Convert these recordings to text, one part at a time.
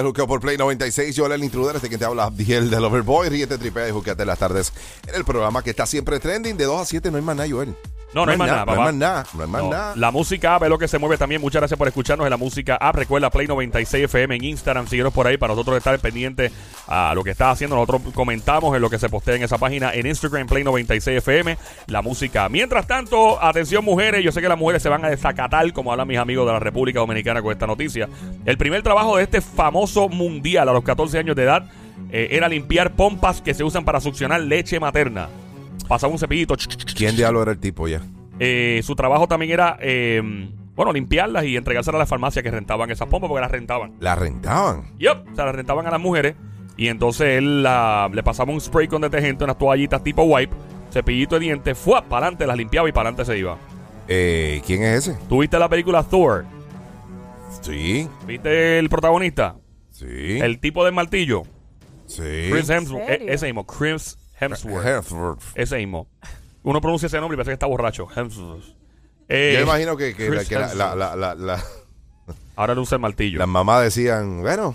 Juqueo por Play 96. Yo, el intruder, este que te habla, Diel del Overboy. Ríete, tripea y juqueate las tardes en el programa que está siempre trending. De 2 a 7 no hay más nada, Joel. No, no hay más nada, No hay más nada. No hay más nada. La música app es lo que se mueve también. Muchas gracias por escucharnos en la música app. Recuerda Play 96 FM en Instagram. Síguenos por ahí para nosotros estar pendientes a lo que está haciendo. Nosotros comentamos en lo que se postea en esa página en Instagram, Play 96 FM, la música. Mientras tanto, atención mujeres. Yo sé que las mujeres se van a desacatar, como hablan mis amigos de la República Dominicana con esta noticia. El primer trabajo de este famoso mundial a los 14 años de edad eh, era limpiar pompas que se usan para succionar leche materna. Pasaba un cepillito. ¿Quién diablo era el tipo ya? Eh, su trabajo también era, eh, bueno, limpiarlas y entregárselas a las farmacias que rentaban esas pompas porque las rentaban. La rentaban. Yep, o sea, las rentaban a las mujeres. Y entonces él la- le pasaba un spray con detergente, unas toallitas tipo wipe, cepillito de dientes, fue para adelante, las limpiaba y para adelante se iba. Eh, ¿Quién es ese? ¿Tuviste la película Thor? Sí, ¿Viste el protagonista? sí. El tipo del martillo. sí. Chris Hemsworth. E- ese mismo, Chris Hemsworth. Hemsworth. Ese mismo. Uno pronuncia ese nombre y parece que está borracho. Hemsworth. Eh, Yo imagino que, que, que la, la, la, Ahora usa el martillo. las mamás decían, bueno,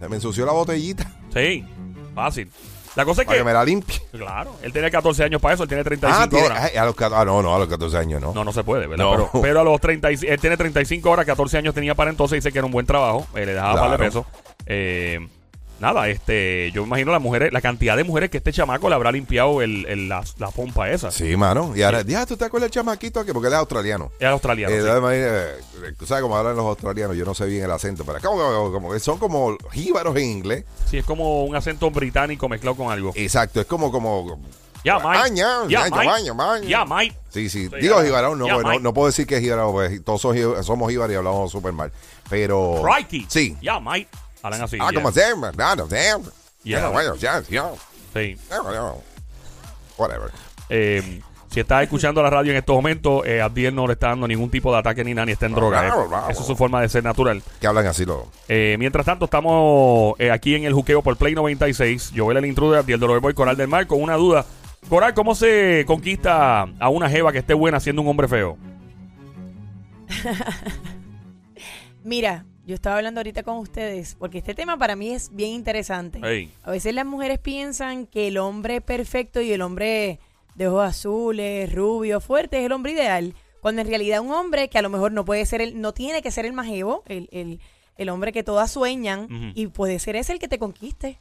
se me ensució la botellita Sí, fácil. La cosa es para que. que me la limpie. Claro, él tenía 14 años para eso, él tiene 35 Ah, tiene- horas. a los, ah, no, no, a los 14 años, ¿no? No, no se puede, ¿verdad? No. Pero, pero a los 30, y- él tiene 35 horas, 14 años tenía para entonces, dice que era un buen trabajo, eh, le dejaba un par de Claro. pesos. Eh, nada, este, yo me imagino las mujeres, la cantidad de mujeres que este chamaco le habrá limpiado el, el- la, la pompa esa. Sí, mano. Y ahora, ya, ¿tú te acuerdas del chamaquito aquí? Porque él es australiano. Era australiano. Eh, sí. además, eh, tú sabes cómo hablan los australianos, yo no sé bien el acento, pero es como, como- son como jíbaros en inglés. Sí, es como un acento británico mezclado con algo. Exacto, es como, como, Ya, Mike. Ya, Mike. Ya, Mike. Sí, sí. Digo ya. jíbaro, no, porque no, no puedo decir que es jíbaro, porque todos somos, jíbaros y hablamos súper mal. Pero. Crikey. Sí. Ya, Mike. Hablan así. Ah, como siempre, claro, siempre. Ya. Bueno, ya, ya. Sí. Whatever. Eh, si estás escuchando la radio en estos momentos, eh, Abdiel no le está dando ningún tipo de ataque ni nada, ni está en droga. Bravo, eh. Esa es su forma de ser natural. Que hablan así los. Eh, mientras tanto, estamos eh, aquí en el juqueo por Play 96. Joel el intruder, Abdiel del Overboy, Coral del Mar, con una duda. Coral, ¿cómo se conquista a una jeva que esté buena siendo un hombre feo? Mira, yo estaba hablando ahorita con ustedes porque este tema para mí es bien interesante. A veces las mujeres piensan que el hombre perfecto y el hombre de ojos azules, rubio, fuerte es el hombre ideal, cuando en realidad un hombre que a lo mejor no puede ser el, no tiene que ser el más jevo, el, el, el hombre que todas sueñan y puede ser ese el que te conquiste.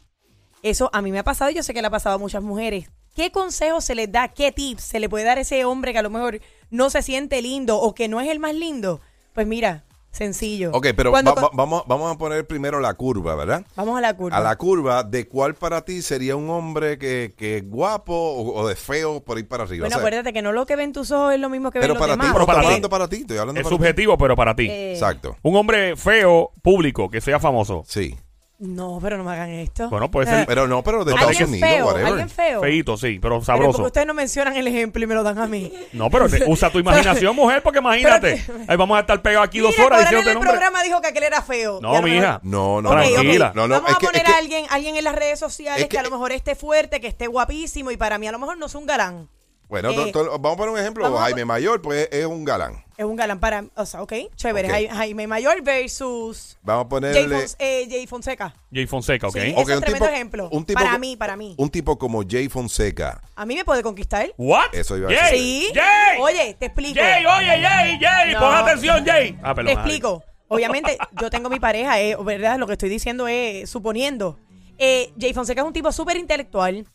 Eso a mí me ha pasado y yo sé que le ha pasado a muchas mujeres. ¿Qué consejos se les da? ¿Qué tips se le puede dar a ese hombre que a lo mejor no se siente lindo o que no es el más lindo? Pues mira, sencillo. Ok, pero va- vamos, vamos a poner primero la curva, ¿verdad? Vamos a la curva. A la curva de cuál para ti sería un hombre que, que guapo o, o de feo por ir para arriba. Bueno, O sea, acuérdate que no lo que ven tus ojos es lo mismo que pero ven los para ti, demás. pero para estoy ti. hablando para ti, estoy hablando Es para ti. subjetivo, pero para ti. Eh, Exacto. Un hombre feo, público, que sea famoso. Sí. No, pero no me hagan esto. Bueno, puede ser- Eh, Pero no, pero de Estados alguien Unidos, feo, whatever. alguien feo. Feíto, sí, pero Pero sabroso. porque ustedes no mencionan el ejemplo y me lo dan a mí. No, pero te- usa tu imaginación, mujer, porque imagínate. Ahí vamos a estar pegados aquí dos Mira, horas Coral en diciéndote el nombre. programa dijo que aquel era feo. No, Y a lo mija. mejor- No, no, Ok, no. ok. Tranquila. No, no, Vamos es a que- poner es que- a alguien, alguien en las redes sociales es que, a que- lo mejor esté fuerte, que esté guapísimo y para mí a lo mejor no es un galán. Bueno, Eh, to- to- vamos a poner un ejemplo. a- Jaime Mayor, pues es un galán. Es un galán para, o sea, ok, chévere. Jaime Mayor versus Vamos a Jay, ponerle Fons- eh, Jay Fonseca. Jay Fonseca, ¿ok? Sí, Ok, ese es un un tremendo tipo- ejemplo. un tipo para mí, para mí. un tipo como Jay Fonseca. A mí me puede conquistar. ¿What? Eso iba a Jay, decir. Sí. Jay. Oye, te explico. Jay, oye, Jay, Jay, No. pon atención, Jay. Ah, perdón. Te explico. Obviamente, yo tengo mi pareja, eh, ¿verdad? Lo que estoy diciendo es suponiendo. Eh, Jay Fonseca es un tipo súper intelectual,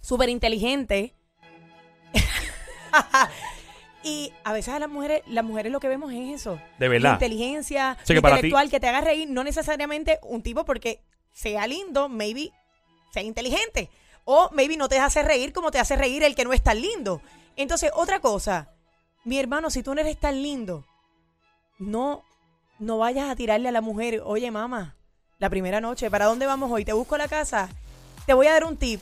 súper inteligente. y a veces a las mujeres, las mujeres lo que vemos es eso. De verdad. La inteligencia, Sí, que para intelectual, que te haga reír, no necesariamente un tipo porque sea lindo, maybe sea inteligente. O maybe no te hace reír como te hace reír el que no es tan lindo. Entonces, otra cosa, mi hermano, si tú no eres tan lindo, no, no vayas a tirarle a la mujer, oye mamá, la primera noche, ¿para dónde vamos hoy? Te busco la casa. Te voy a dar un tip.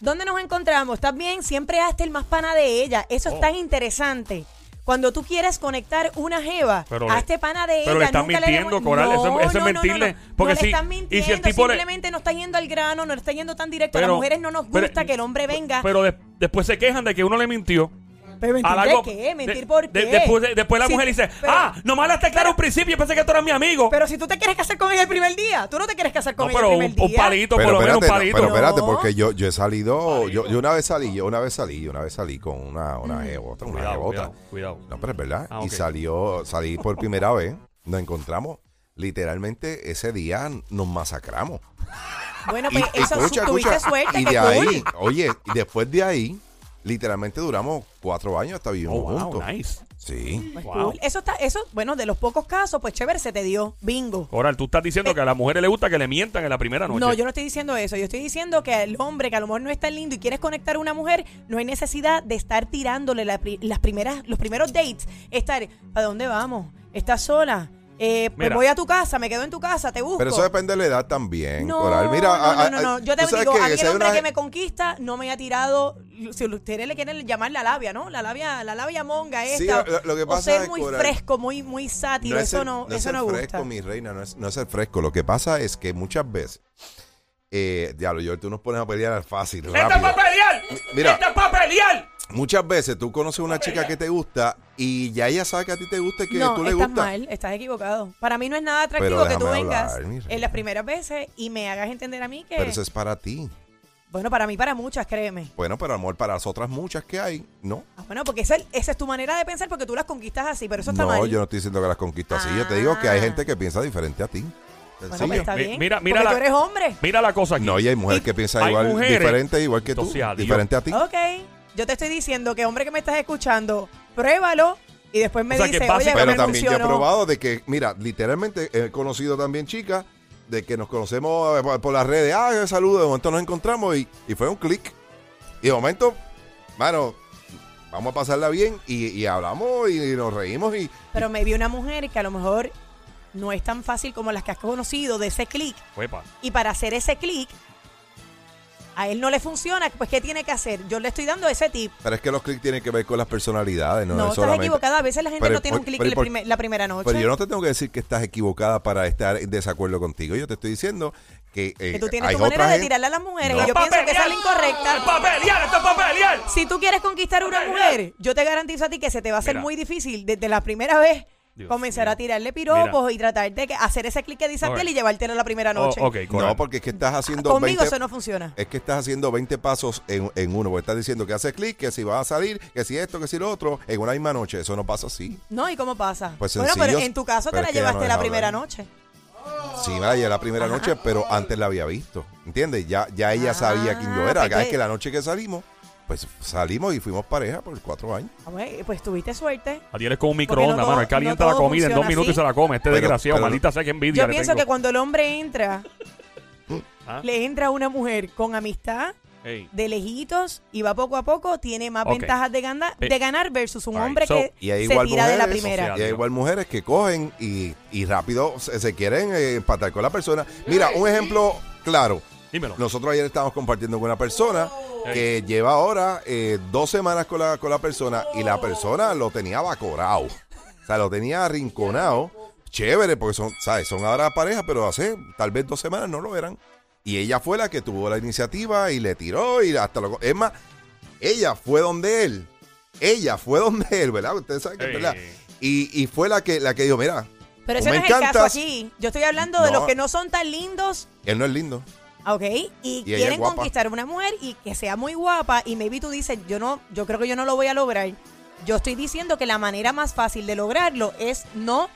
¿Dónde nos encontramos? ¿Estás bien? Siempre hazte el más pana de ella. Eso Oh. es tan interesante. Cuando tú quieres conectar una jeva, Pero le- hazte pana de pero ella. le estás nunca mintiendo, demo- Coral, eso- No, eso es no, no, mentirle, No, no. porque no si- le estás y si el mintiendo, tipo le- simplemente no está yendo al grano, no está yendo tan directo. A las mujeres no nos pero- gusta que el hombre venga. Pero de- después se quejan de que uno le mintió. ¿Pero mentir de algo- qué? ¿Mentir de- por de- qué? después, de- después la Sí, mujer dice, pero- ah, nomás la te claro un principio y pensé que tú eras mi amigo. Pero si tú te quieres casar con ella el primer día, tú no te quieres casar con no, ella pero el un, primer un día. palito, Pero por lo menos un no, palito. pero espérate, porque yo, yo he salido, yo, yo una vez salí, yo una vez salí, yo una vez salí con una, una Mm. jebota, una Cuidado, jebota. cuidado, cuidado. No, pero es verdad. Ah, Y salió, salí por primera vez, nos encontramos. Literalmente ese día nos masacramos. Bueno, pues y eso escucha, tuviste escucha, suerte, Y de cool. ahí, oye, y después de ahí, literalmente duramos cuatro años hasta vivimos Oh, wow, juntos. nice. Sí. Pues Wow. cool. Eso está, eso, bueno, de los pocos casos, pues chévere, se te dio. Bingo. Coral, tú estás diciendo que a las mujeres les gusta que le mientan en la primera noche. No, yo no estoy diciendo eso. Yo estoy diciendo que el hombre que a lo mejor no es tan lindo y quieres conectar a una mujer, no hay necesidad de estar tirándole la pri- las primeras, los primeros dates. Estar, ¿a dónde vamos? ¿Estás sola? Eh, pues Mira. voy a tu casa, me quedo en tu casa, te busco. Pero eso depende de la edad también, no, Coral. Mira, no, no, a- no, no. Yo te digo, que a mí el hombre una- que me conquista no me ha tirado, si ustedes le quieren llamar la labia, ¿no? La labia, la labia monga Sí, esta. lo- lo que o ser es, muy Coral, fresco, muy, muy sátiro, es eso ser- no, es eso ser no fresco, gusta. mi reina, no es, no es ser fresco. Lo que pasa es que muchas veces, eh, diablo, yo tú nos pones a pelear fácil, ¡Esta es para pelear! Mira. ¡Esta es para pelear! Muchas veces tú conoces a una chica que te gusta y ya ella sabe que a ti te gusta y que no, tú le estás gusta. mal, estás equivocado. Para mí no es nada atractivo Pero que tú déjame vengas hablar, mi reina. en las primeras veces y me hagas entender a mí que, Pero eso es para ti. bueno, para mí, para muchas, créeme. Bueno, pero amor, para las otras muchas que hay, no. Ah, bueno, porque esa, esa es tu manera de pensar porque tú las conquistas así, pero eso está No, mal. yo no estoy diciendo que las conquisto así. Yo te digo que hay Ah. gente que piensa diferente a ti. Bueno, Sencillo. pues está Mi- bien. mira- mira porque la- tú eres hombre. Mira la cosa aquí. No, y hay mujeres que piensan Hay igual, mujeres- diferente, igual que tú. Entonces, adiós. Diferente a ti. Ok, yo te estoy diciendo que hombre que me estás escuchando, pruébalo y después me O sea, que dice, oye, Pero me también yo he probado de que, mira, literalmente he conocido también chicas de que nos conocemos eh, por, por las redes. Ah, saludo, de momento nos encontramos y, y fue un clic. Y de momento, mano, vamos a pasarla bien y, y hablamos y, nos reímos y, Pero me vi una mujer que a lo mejor no es tan fácil como las que has conocido de ese clic. Y para hacer ese clic, a él no le funciona, pues ¿qué tiene que hacer? Yo le estoy dando ese tip. Pero es que los clics tienen que ver con las personalidades, no, No, es estás solamente. equivocada. A veces la gente Pero- no tiene un clic la, la primera noche. Pero yo no te tengo que decir que estás equivocada para estar en desacuerdo contigo. Yo te estoy diciendo que, eh, que tú tienes hay tu manera de tirarle a las mujeres. No. Y yo ¡Pa' pienso que esa es la incorrecta. ¡Es para pelear! ¡Esto es! Si tú quieres conquistar a una mujer, yo te garantizo a ti que se te va a hacer Mira. muy difícil desde la primera vez Dios comenzar a tirarle piropos Mira. y tratar de que- hacer ese clic que dice Ok. aquel y llevártelo la primera Oh, noche. No, porque es que estás haciendo Conmigo 20 eso no funciona. Es que estás haciendo 20 pasos en, en uno. Porque estás diciendo que hace clic, que si vas a salir, que si esto, que si lo otro, en una misma noche. Eso no pasa así. No, ¿y cómo pasa? Pues bueno, pero en tu caso te la no llevaste la primera hablar. noche. Sí, me la llevé la primera noche, pero antes la había visto. ¿Entiendes? Ya, ya ella Ah, sabía quién yo era. pues Cada vez que la noche que salimos, pues salimos y fuimos pareja por cuatro años. Ah, bueno, Pues tuviste suerte. A ti eres con un microondas, no mano. Él calienta no la comida en dos minutos y así. se la come. Este Pero- desgraciado, pero- maldita sea que envidia Yo le pienso tengo. que cuando el hombre entra, ¿Ah? le entra a una mujer con amistad, Ey. de lejitos y va poco a poco, tiene más Ok. ventajas de, gana- Eh, de ganar versus un hombre so- que Y hay se tira de la mujeres, primera. Y hay igual mujeres que cogen y, y rápido se, se quieren eh, empatar con la persona. Mira, un ejemplo claro. Dímelo. Nosotros ayer estábamos compartiendo con una persona que lleva ahora eh, dos semanas con la, con la persona y la persona lo tenía vacorado. O sea, lo tenía arrinconado. Chévere, porque son, ¿sabes? Son ahora pareja, pero hace tal vez dos semanas no lo eran. Y ella fue la que tuvo la iniciativa y le tiró y hasta lo... Es más, ella fue donde él. Ella fue donde él, ¿verdad? Ustedes saben que es verdad. Y, y fue la que, la que dijo, mira, Pero ese no es el caso aquí. Yo estoy hablando de No. los que no son tan lindos, él no es lindo. ¿Ok? Y, quieren conquistar a una mujer y que sea muy guapa y maybe tú dices, yo no, yo creo que yo no lo voy a lograr. Yo estoy diciendo que la manera más fácil de lograrlo es no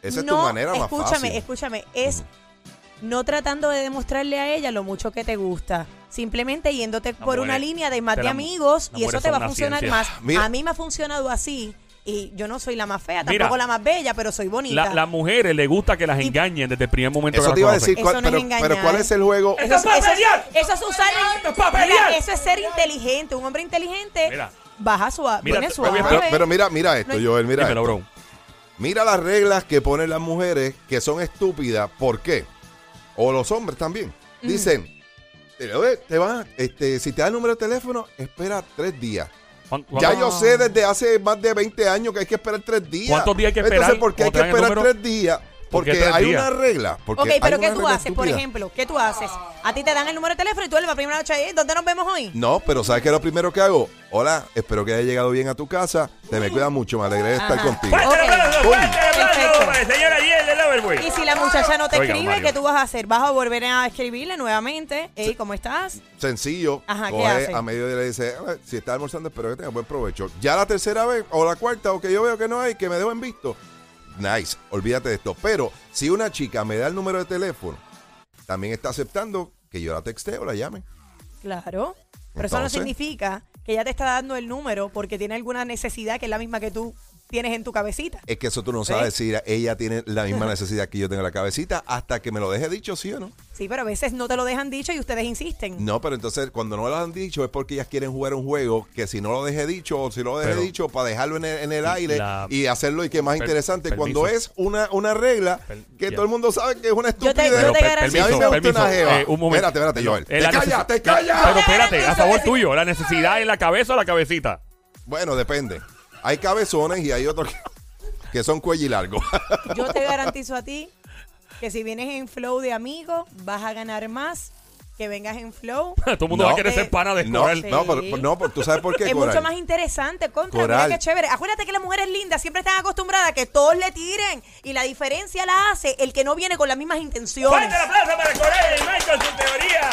Esa es tu manera más escúchame, fácil. escúchame, es no tratando de demostrarle a ella lo mucho que te gusta. Simplemente yéndote por una línea de más de amigos y eso te va a funcionar ciencia. más. Mira. A mí me ha funcionado así y yo no soy la más fea, Mira. tampoco la más bella, pero soy bonita. La- Las mujeres les gusta que las Y- engañen desde el primer momento Eso que te iba a las decir, Eso cuál- no es pero, engañar. pero ¿cuál es el juego? eso, es, ¡Esto es eso es- pelear! eso es usar ¡Esto es pa' Mira, pelear! eso es ser inteligente. Un hombre inteligente Mira. baja suave, Mira, viene te- suave. Pero, pero mira, mira esto, No hay- Joel, mira Dímelo, esto. bro. Mira las reglas que ponen las mujeres que son estúpidas. ¿Por qué? O los hombres también. Mm. Dicen, te van, este, si te da el número de teléfono, espera tres días. ¿Cuán- Ya yo sé desde hace más de 20 años que hay que esperar tres días. ¿Cuántos días hay que esperar Entonces, ¿por qué hay que esperar tres días? Porque qué tres hay días? una regla. Porque Ok, hay pero una ¿qué tú regla haces? Por estúpida. ejemplo, ¿qué tú haces? A ti te dan el número de teléfono y tú la primera noche ahí, ¿dónde nos vemos hoy? No, pero ¿sabes qué es lo primero que hago? Hola, espero que haya llegado bien a tu casa. Te me cuida mucho, me alegré de estar Ajá. contigo. ¡Fuerte el Ok. aplauso! Uy. ¡Fuerte el aplauso Perfecto. para el señor Ariel de Loverboy! Y si la muchacha no te Oiga, escribe, Mario. ¿qué tú vas a hacer? ¿Vas a volver a escribirle nuevamente? Ey, ¿cómo estás? Sencillo. Ajá, ¿qué coge hace? a medio día y le dice, "Ah, si está almorzando, espero que tenga buen provecho. Ya la tercera vez o la cuarta o que yo veo que no hay, que me dejo en visto. Nice, olvídate de esto. Pero si una chica me da el número de teléfono, también está aceptando que yo la texte o la llame. Claro. Pero eso no significa que ella te está dando el número porque tiene alguna necesidad que es la misma que tú tienes en tu cabecita. Es que eso tú no sabes ¿Ves? si ella tiene la misma necesidad que yo tengo en la cabecita hasta que me lo deje dicho, ¿sí o no? Sí, pero a veces no te lo dejan dicho y ustedes insisten. No, pero entonces cuando no lo han dicho es porque ellas quieren jugar un juego que si no lo dejé dicho o si lo dejé Pero- dicho para dejarlo en el, en el aire La- y hacerlo y que más Per- interesante permiso. cuando es una, una regla Per- que ya. todo el mundo sabe que es una Yo te- estupidez. yo Pero te per- garantizo- Si a mí me gusta una jeva. eh, un momento. Espérate, espérate, Joel. Eh, ¡Te la callas, necesi- te callas! Pero espérate, a favor que- tuyo, la necesidad en la cabeza o la cabecita. Bueno, depende. Hay cabezones y hay otros que, que son cuello y largo. Yo te garantizo a ti que si vienes en flow de amigo, vas a ganar más que vengas en flow. Todo el mundo No. va a querer Eh, ser pana de no, Coral. No, pero, no, pero tú sabes por qué, Es Coral? mucho más interesante, contra, Coral. mira qué chévere. Acuérdate que las mujeres lindas siempre están acostumbradas a que todos le tiren y la diferencia la hace el que no viene con las mismas intenciones. ¡Fuerte el aplauso para Coral y Mike con su teoría!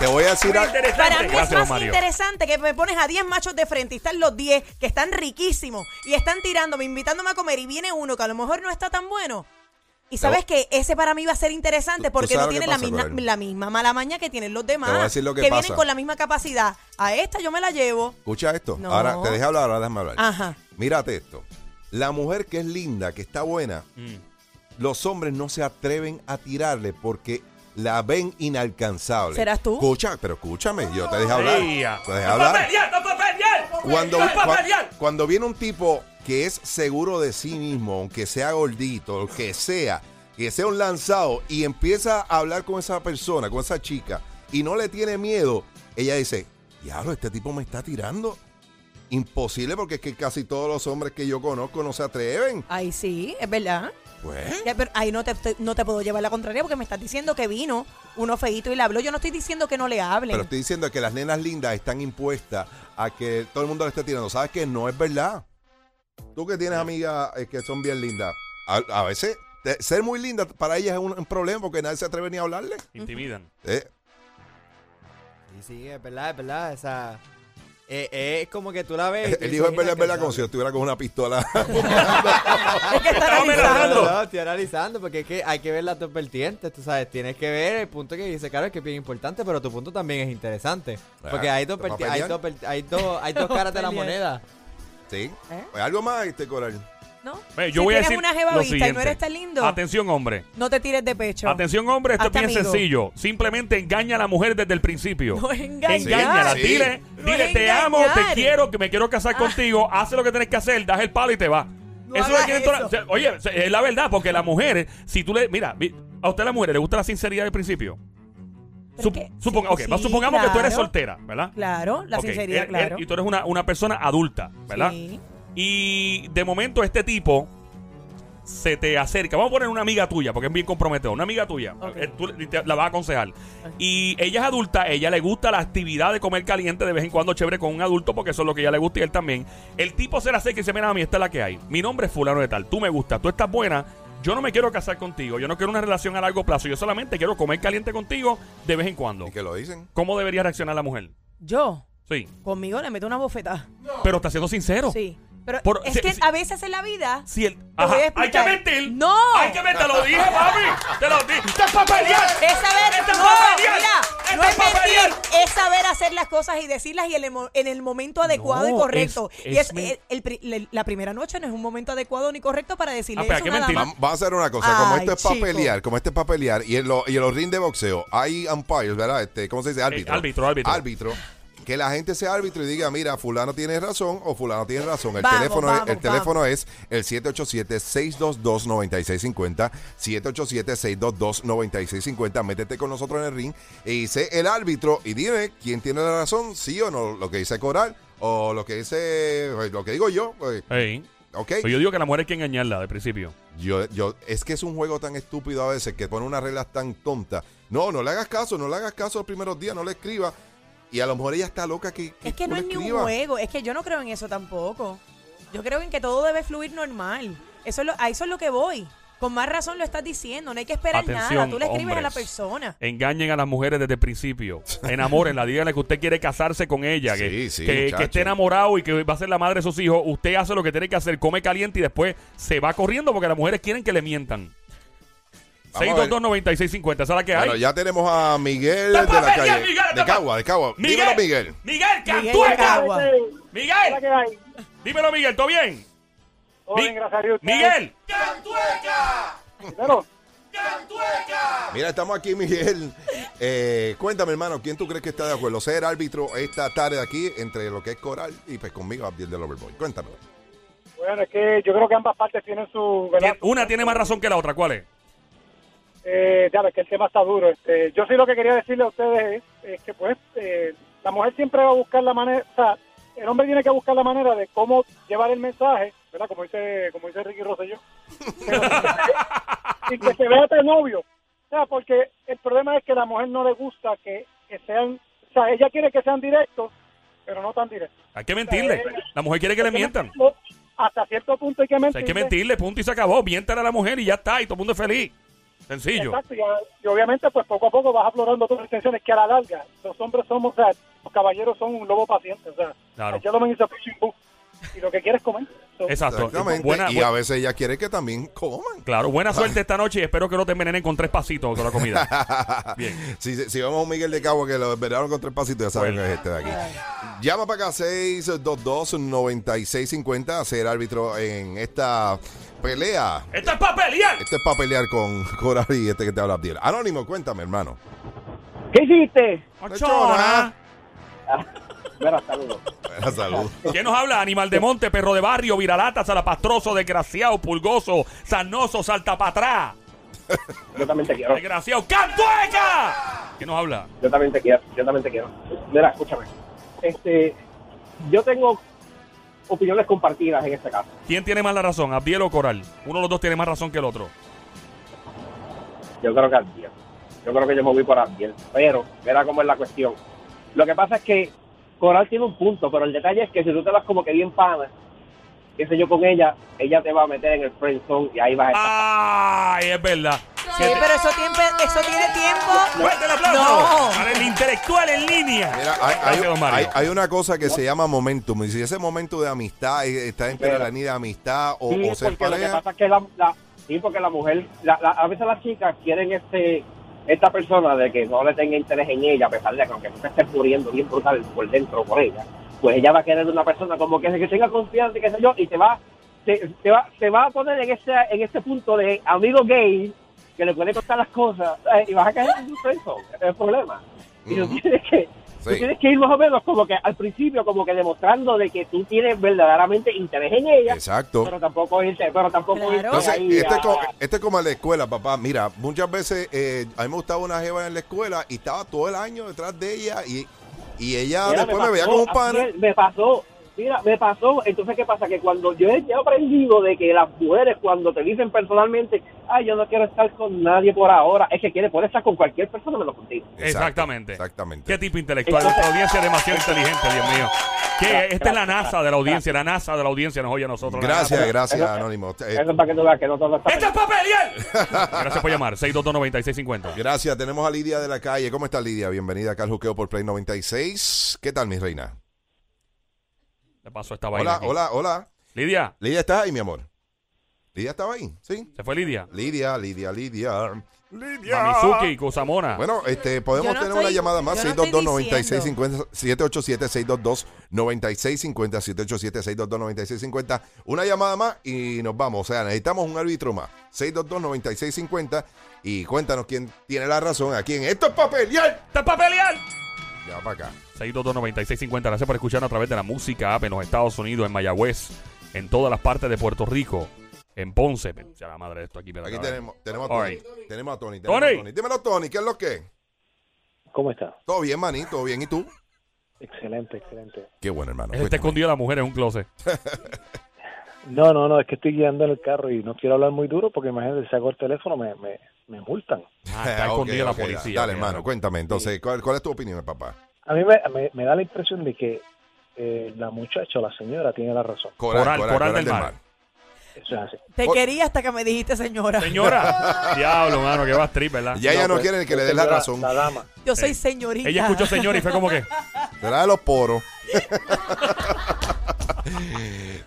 Te voy a decir algo. Para mí es más Mario. interesante que me pones a 10 machos de frente y están los 10 que están riquísimos y están tirándome, invitándome a comer y viene uno que a lo mejor no está tan bueno. Y sabes que ese para mí va a ser interesante porque no tiene la misma, Coral. la misma mala maña que tienen los demás. Te voy a decir lo que vienen pasa. con la misma capacidad. A esta yo me la llevo. Escucha esto. No. Ahora te dejé hablar, ahora déjame hablar. Ajá. Mírate esto. La mujer que es linda, que está buena, Mm. los hombres no se atreven a tirarle porque la ven inalcanzable. ¿Serás tú? Escucha, pero escúchame, yo te dejé hablar. Te dejé ¡No hablar. Cuando, cuando viene un tipo que es seguro de sí mismo, aunque sea gordito, lo que sea, que sea un lanzado y empieza a hablar con esa persona, con esa chica, y no le tiene miedo, ella dice, diablo, este tipo me está tirando. Imposible porque es que casi todos los hombres que yo conozco no se atreven. Ahí sí, es verdad. Pues, Ya, pero ahí no te, te- no te puedo llevar la contraria porque me estás diciendo que vino uno feíto y le habló. Yo no estoy diciendo que no le hablen. pero estoy diciendo que las nenas lindas están impuestas a que todo el mundo le esté tirando. ¿Sabes que No es verdad. Tú que tienes amigas eh, que son bien lindas, a, a veces te- ser muy linda para ellas es un, un problema porque nadie se atreve ni a hablarle. Intimidan. Eh, Sí, sí, es verdad, es verdad. O sea, eh, es como que tú la ves. él dijo es dices, verdad, es verdad, como si yo estuviera con una pistola. es que analizando. No, estoy analizando porque es que hay que ver las dos vertientes, tú sabes, tienes que ver el punto que dice Carlos que es bien importante, pero tu punto también es interesante. Porque hay dos, ¿te vas a verti- hay dos, hay dos, hay dos caras de la moneda. sí. ¿Eh? Pues algo más, este coral. ¿No? Ve, yo si voy a tienes decir una jeva lo vista y siguiente. no eres tan lindo, Atención, hombre. no te tires de pecho. Atención, hombre, esto es bien amigo. sencillo. Simplemente engaña a la mujer desde el principio. No engañar. Engáñala, Sí. dile, No dile, te amo, te quiero, que me quiero casar Ah. contigo, hace lo que tienes que hacer, das el palo y te. No eso es lo hagas que tiene toda- eso. o sea, Oye, es la verdad, porque la mujer, si tú le. Mira, a usted la mujer le gusta la sinceridad del principio. Sup- que- suponga- sí, ok, sí, va- supongamos que tú eres soltera, ¿verdad? Claro, la sinceridad, él- él- claro. y tú eres una, una persona adulta, ¿verdad? Sí. Y de momento este tipo se te acerca. Vamos a poner una amiga tuya, porque es bien comprometedor. Una amiga tuya. Eh, Tú te- la vas a aconsejar. Y ella es adulta, ella le gusta la actividad de comer caliente de vez en cuando chévere con un adulto, porque eso es lo que ella le gusta y él también. El tipo se la acerca y dice, mira, a mí esta es la que hay. Mi nombre es fulano de tal. Tú me gustas, tú estás buena. Yo no me quiero casar contigo. Yo no quiero una relación a largo plazo. Yo solamente quiero comer caliente contigo de vez en cuando. Y que lo dicen. ¿Cómo debería reaccionar la mujer? Yo, Sí. conmigo le meto una bofetada. Pero está siendo sincero. Sí. Pero Por- es si- que si- a veces en la vida. Si el, Te Ajá, voy a hay que explicar. mentir. ¡No! Hay que mentir. Te lo dije, papi. Te lo dije. ¡Esto es para pelear! Es saber, ¡Esto es no, para pelear! mira, ¡Esto no es mentir, es saber hacer las cosas y decirlas y en el, mo- en el momento adecuado y No, correcto. es- y es es, men- el- el pri- le- la primera noche no es un momento adecuado ni correcto para decirle Ah, pero hay eso que a una mentir. dama. Vamos, vamos a hacer una cosa, como Ay, esto es para chico. pelear, como este es para pelear, y en, lo- y en los ring de boxeo hay umpires, ¿verdad? Este, ¿Cómo se dice? Árbitro. árbitro, árbitro. Árbitro. Que la gente sea árbitro y diga, mira, fulano tiene razón o fulano tiene razón. El Vamos, teléfono, vamos, es, el vamos. teléfono es el 787-622-9650. 787-622-9650. Métete con nosotros en el ring y sé el árbitro y dime quién tiene la razón, sí o no, lo que dice Coral o lo que dice, lo que digo yo. pues, Ey. ¿Ok? Pero yo digo que la mujer hay que engañarla de principio. Yo, yo, es que es un juego tan estúpido a veces que pone unas reglas tan tontas. No, no le hagas caso, no le hagas caso los primeros días, no le escribas. Y a lo mejor ella está loca que, Es que no es ni un juego, es que yo no creo en eso tampoco. Yo creo en que todo debe fluir normal. Eso es lo, a eso es lo que voy. Con más razón lo estás diciendo, no hay que esperar Atención, nada. Tú le escribes a la persona. Engañen a las mujeres desde el principio. Enamórenla, díganle que usted quiere casarse con ella, que, Sí, sí, que, que esté enamorado y que va a ser la madre de sus hijos. Usted hace lo que tiene que hacer, come caliente y después se va corriendo porque las mujeres quieren que le mientan. Vamos a ver. 622-9650, esa es la que hay. Bueno, ya tenemos a Miguel de ¡Tapa, la Miguel, calle. Miguel, de! Cagua, de Cagua. Miguel, Dímelo, Miguel. Miguel, Cantueca. Miguel, ¿qué hay? dímelo, Miguel, ¿todo bien? Todo Mi- bien, gracias a Dios. Miguel, Pero, Mira, estamos aquí, Miguel. Eh, cuéntame, hermano, ¿quién tú crees que está de acuerdo? Ser árbitro esta tarde aquí entre lo que es Coral y pues conmigo, Abdiel del Overboy. Cuéntame. bueno, es que yo creo que ambas partes tienen su... ¿verdad? una tiene más razón que la otra, ¿cuál es? Eh, ya ves que el tema está duro. Este, yo sí lo que quería decirle a ustedes es, es que pues eh, la mujer siempre va a buscar la manera, o sea, el hombre tiene que buscar la manera de cómo llevar el mensaje, ¿verdad? Como dice, como dice Ricky Rosselló. Pero- y que se vea tan obvio. O sea, porque el problema es que a la mujer no le gusta que, que sean, o sea, ella quiere que sean directos, pero no tan directos. Hay que mentirle. La mujer quiere que le mientan. Hasta cierto punto hay que O sea, mentirle. hay que mentirle, punto y se acabó. Miéntale a la mujer y ya está, y todo el mundo es feliz. Sencillo. Exacto, y, obviamente pues poco a poco vas aflorando todas las intenciones que a la larga los hombres somos, o sea, los caballeros son un lobo paciente, o sea, Claro. el gentleman is a fishing book, y lo que quieres comer. So, Exacto. Exactamente. Buena, y a veces ella quiere que también coman. Claro, buena suerte esta noche y espero que no te envenenen con tres pasitos con la comida. Bien. Si, si, vamos a un Miguel de Cagua que lo esperaron con tres pasitos, ya saben Bueno. que es este de aquí. Llama para acá 622-9650 a ser árbitro en esta pelea. ¡Esto es para pelear! Este es para pelear con Coral y este que te habla Abdiel. Anónimo, cuéntame, hermano. ¿Qué hiciste? Ochona. Mira, saludos. Buena salud. ¿Quién nos habla? Animal de monte, perro de barrio, viralata, salapastroso, desgraciado, pulgoso, sanoso, salta para atrás. Yo también te quiero. Desgraciado, ¡cantueca! ¿Quién nos habla? Yo también te quiero. Yo también te quiero. Mira, escúchame. Este, yo tengo opiniones compartidas en este caso. ¿Quién tiene más la razón, Abdiel o Coral? Uno de los dos tiene más razón que el otro. Yo creo que Abdiel. Yo creo que yo me voy por Abdiel. Pero, mira cómo es la cuestión. Lo que pasa es que Coral tiene un punto, pero el detalle es que si tú te vas como que bien pana, qué sé yo, con ella, ella te va a meter en el friend zone y ahí vas a estar. ¡Ay, es verdad! Sí, pero eso tiene, eso tiene tiempo. ¡Fuerte el aplauso! No. Para el intelectual en línea. Mira, hay, hay- Gracias, don Mario. hay- hay una cosa que se llama momentum. Y si ese momento de amistad eh, está entre Pero- la línea de amistad o, Sí, o ser porque lo que pareja, pasa es que la, la- sí, porque la mujer, la- la- a veces las chicas quieren este esta persona de que no le tenga interés en ella, a pesar de que aunque tú te estés muriendo bien brutal por dentro por ella, pues ella va a querer una persona como que, que tenga confianza y qué sé yo, y te va, te, te va, te va a poner en ese, en ese punto de amigo gay que le puede contar las cosas eh, y vas a caer en un ese es el problema. Y tú tienes que tú tienes que ir más o menos como que al principio como que demostrando de que tú tienes verdaderamente interés en ella Exacto. pero tampoco irte, pero tampoco Claro. irte Entonces, ahí este, a- es como, este es como en la escuela, papá. Mira, muchas veces eh, a mí me gustaba una jeva en la escuela y estaba todo el año detrás de ella y, y ella Mira, después me, pasó, veía como un pana. Me pasó, mira, me pasó. Entonces, ¿qué pasa? Que cuando yo he aprendido de que las mujeres, cuando te dicen personalmente, ay, yo no quiero estar con nadie por ahora, es que quiere, puede estar con cualquier persona menos contigo. Exactamente. Exactamente. ¿Qué tipo intelectual? Nuestra audiencia es demasiado inteligente, Dios mío. ¿Qué? Esta es la NASA de la audiencia, la NASA de la audiencia nos oye a nosotros. Gracias, gracias, Eso- Anónimo. Eso es para que tú veas que no todo está... ¡Esto es para pelear! Gracias por llamar. 622-9650. gracias, tenemos a Lidia de la calle. ¿Cómo está Lidia? Bienvenida acá al Juqueo por Play 96. ¿Qué tal, mi reina? Le paso esta vaina. Hola, aquí. hola, hola. Lidia, Lidia está ahí, mi amor. Lidia estaba ahí, ¿sí? se fue Lidia. Lidia, Lidia, Lidia. Lidia. Mamizuki, Kusamona. Bueno, este, podemos Yo no tener estoy- una llamada más. yo no estoy 622-9650, 787-622-9650, 787-622-9650. Una llamada más y nos vamos. O sea, necesitamos un árbitro más. 622-9650 y cuéntanos quién tiene la razón aquí en Esto es para pelear. ¡Esto es para pelear! Ya para acá. 622-9650. Gracias por escucharnos a través de la música app en los Estados Unidos, en Mayagüez, en todas las partes de Puerto Rico, en Ponce. Ya la madre de esto aquí. Aquí tenemos, tenemos a Tony. right. Tenemos a Tony. tenemos Tony. a Tony. Dímelo, Tony, ¿qué es lo que? ¿Cómo está? Todo bien, maní, todo bien. ¿Y tú? Excelente, excelente. Qué bueno, hermano. Él está escondido la mujer en un closet. No, no, no, es que estoy guiando en el carro y no quiero hablar muy duro porque imagínate, si saco el teléfono me, me, me multan. Ah, está escondida la policía. Dale, hermano, cuéntame. Entonces, ¿cuál, cuál es tu opinión, papá? A mí me, me, me da la impresión de que eh, la muchacha o la señora tiene la razón. Coral, Coral del Mar. Eso es así. Te Por- quería hasta que me dijiste señora. Señora, diablo, mano, que va trip, ¿verdad? Ya ella no, pues, quiere que le des la señora, razón. La dama. Yo soy señorita. Ella escuchó señor y fue como que. Será de los poros.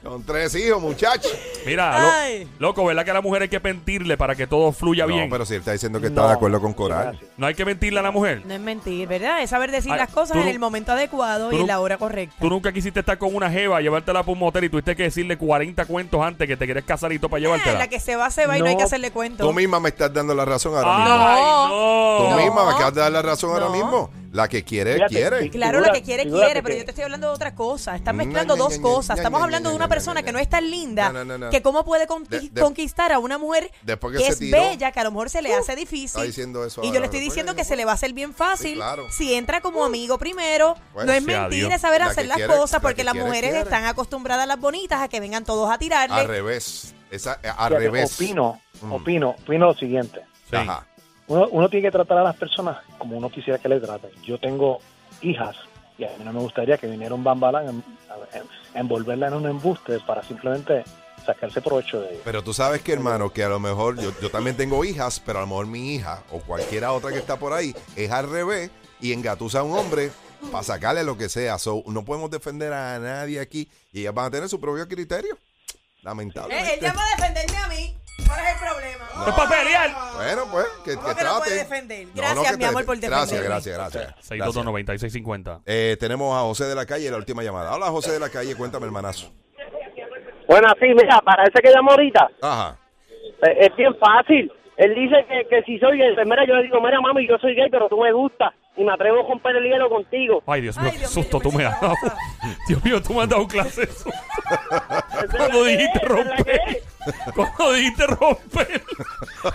Con tres hijos, muchachos. Mira, lo- loco, ¿verdad que a la mujer hay que mentirle para que todo fluya No, bien? pero si él está diciendo que está No, de acuerdo con no Coral. No hay que mentirle a la mujer. No es mentir, ¿verdad? Es saber decir Ay, las cosas tú en no- el momento adecuado tú y no- en la hora correcta. Tú nunca quisiste estar con una jeva, llevártela para un motel y tuviste que decirle 40 cuentos antes que te quieres casar y todo para Eh, llevártela. la que se va, se va y no hay No. que hacerle cuento. Tú misma me estás dando la razón ahora mismo. ¡Ay, No. no! Tú No. misma me acabas de dar la razón ahora No. mismo. La que quiere, Fíjate, quiere. Claro, Figura- la que quiere, quiere, pero yo te estoy hablando de otra cosa. Están Ña, mezclando dos cosas. Estamos hablando de una persona que no es tan linda, No, no, no, no. que cómo puede conqui- De- de- conquistar a una mujer Después que es tiró, bella, que a lo mejor se le hace está difícil. diciendo eso Y yo le estoy diciendo que- se le va a hacer bien fácil Sí, claro. si entra como amigo primero. Pues, no es sea mentir, Dios. es saber La hacer las quiere- cosas porque que las mujeres quiere. están acostumbradas a las bonitas a que vengan todos a tirarle. Al revés. Esa, eh, al Fíjate, revés. Opino, Mm. opino, opino lo siguiente. Sí. Ajá. Uno, uno tiene que tratar a las personas como uno quisiera que le traten. Yo tengo hijas y a mí no me gustaría que viniera un bambalán en- a, en- a envolverla en un embuste para simplemente sacarse provecho de ella. Pero tú sabes que, hermano, que a lo mejor yo, yo también tengo hijas, pero a lo mejor mi hija o cualquiera otra que está por ahí es al revés y engatusa a un hombre para sacarle lo que sea. So, no podemos defender a nadie aquí y ellas van a tener su propio criterio. Eh, Lamentablemente. él llama a defenderme a mí. ¿Cuál es el problema? ¡Es para pelear! Bueno, pues, que, ¿Cómo que que lo puede trate. defender? No, Gracias, no, mi te amor, por Gracias, defenderme. gracias, gracias. gracias. 622-9650. Eh, tenemos a José de la Calle, la última llamada. Hola, José de la Calle, cuéntame, hermanazo. Bueno, sí, mira, para ese que llamó ahorita, Ajá. eh, es bien fácil. Él dice que, que si soy gay, pues mira, yo le digo, mira, mami, yo soy gay, pero tú me gustas y me atrevo a romper el hielo contigo. Ay, Dios mío, Ay, qué Dios susto tú me has dado. Dios mío, tú me has dado clase eso. Esa es Cuando dijiste romper. dijiste romper.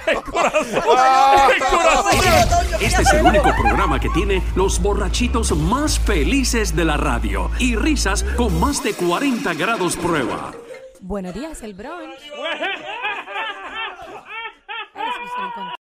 El corazón. Ah, El corazón. Este es el único programa que tiene los borrachitos más felices de la radio y risas con más de 40 grados prueba. Buenos días, el Bronx.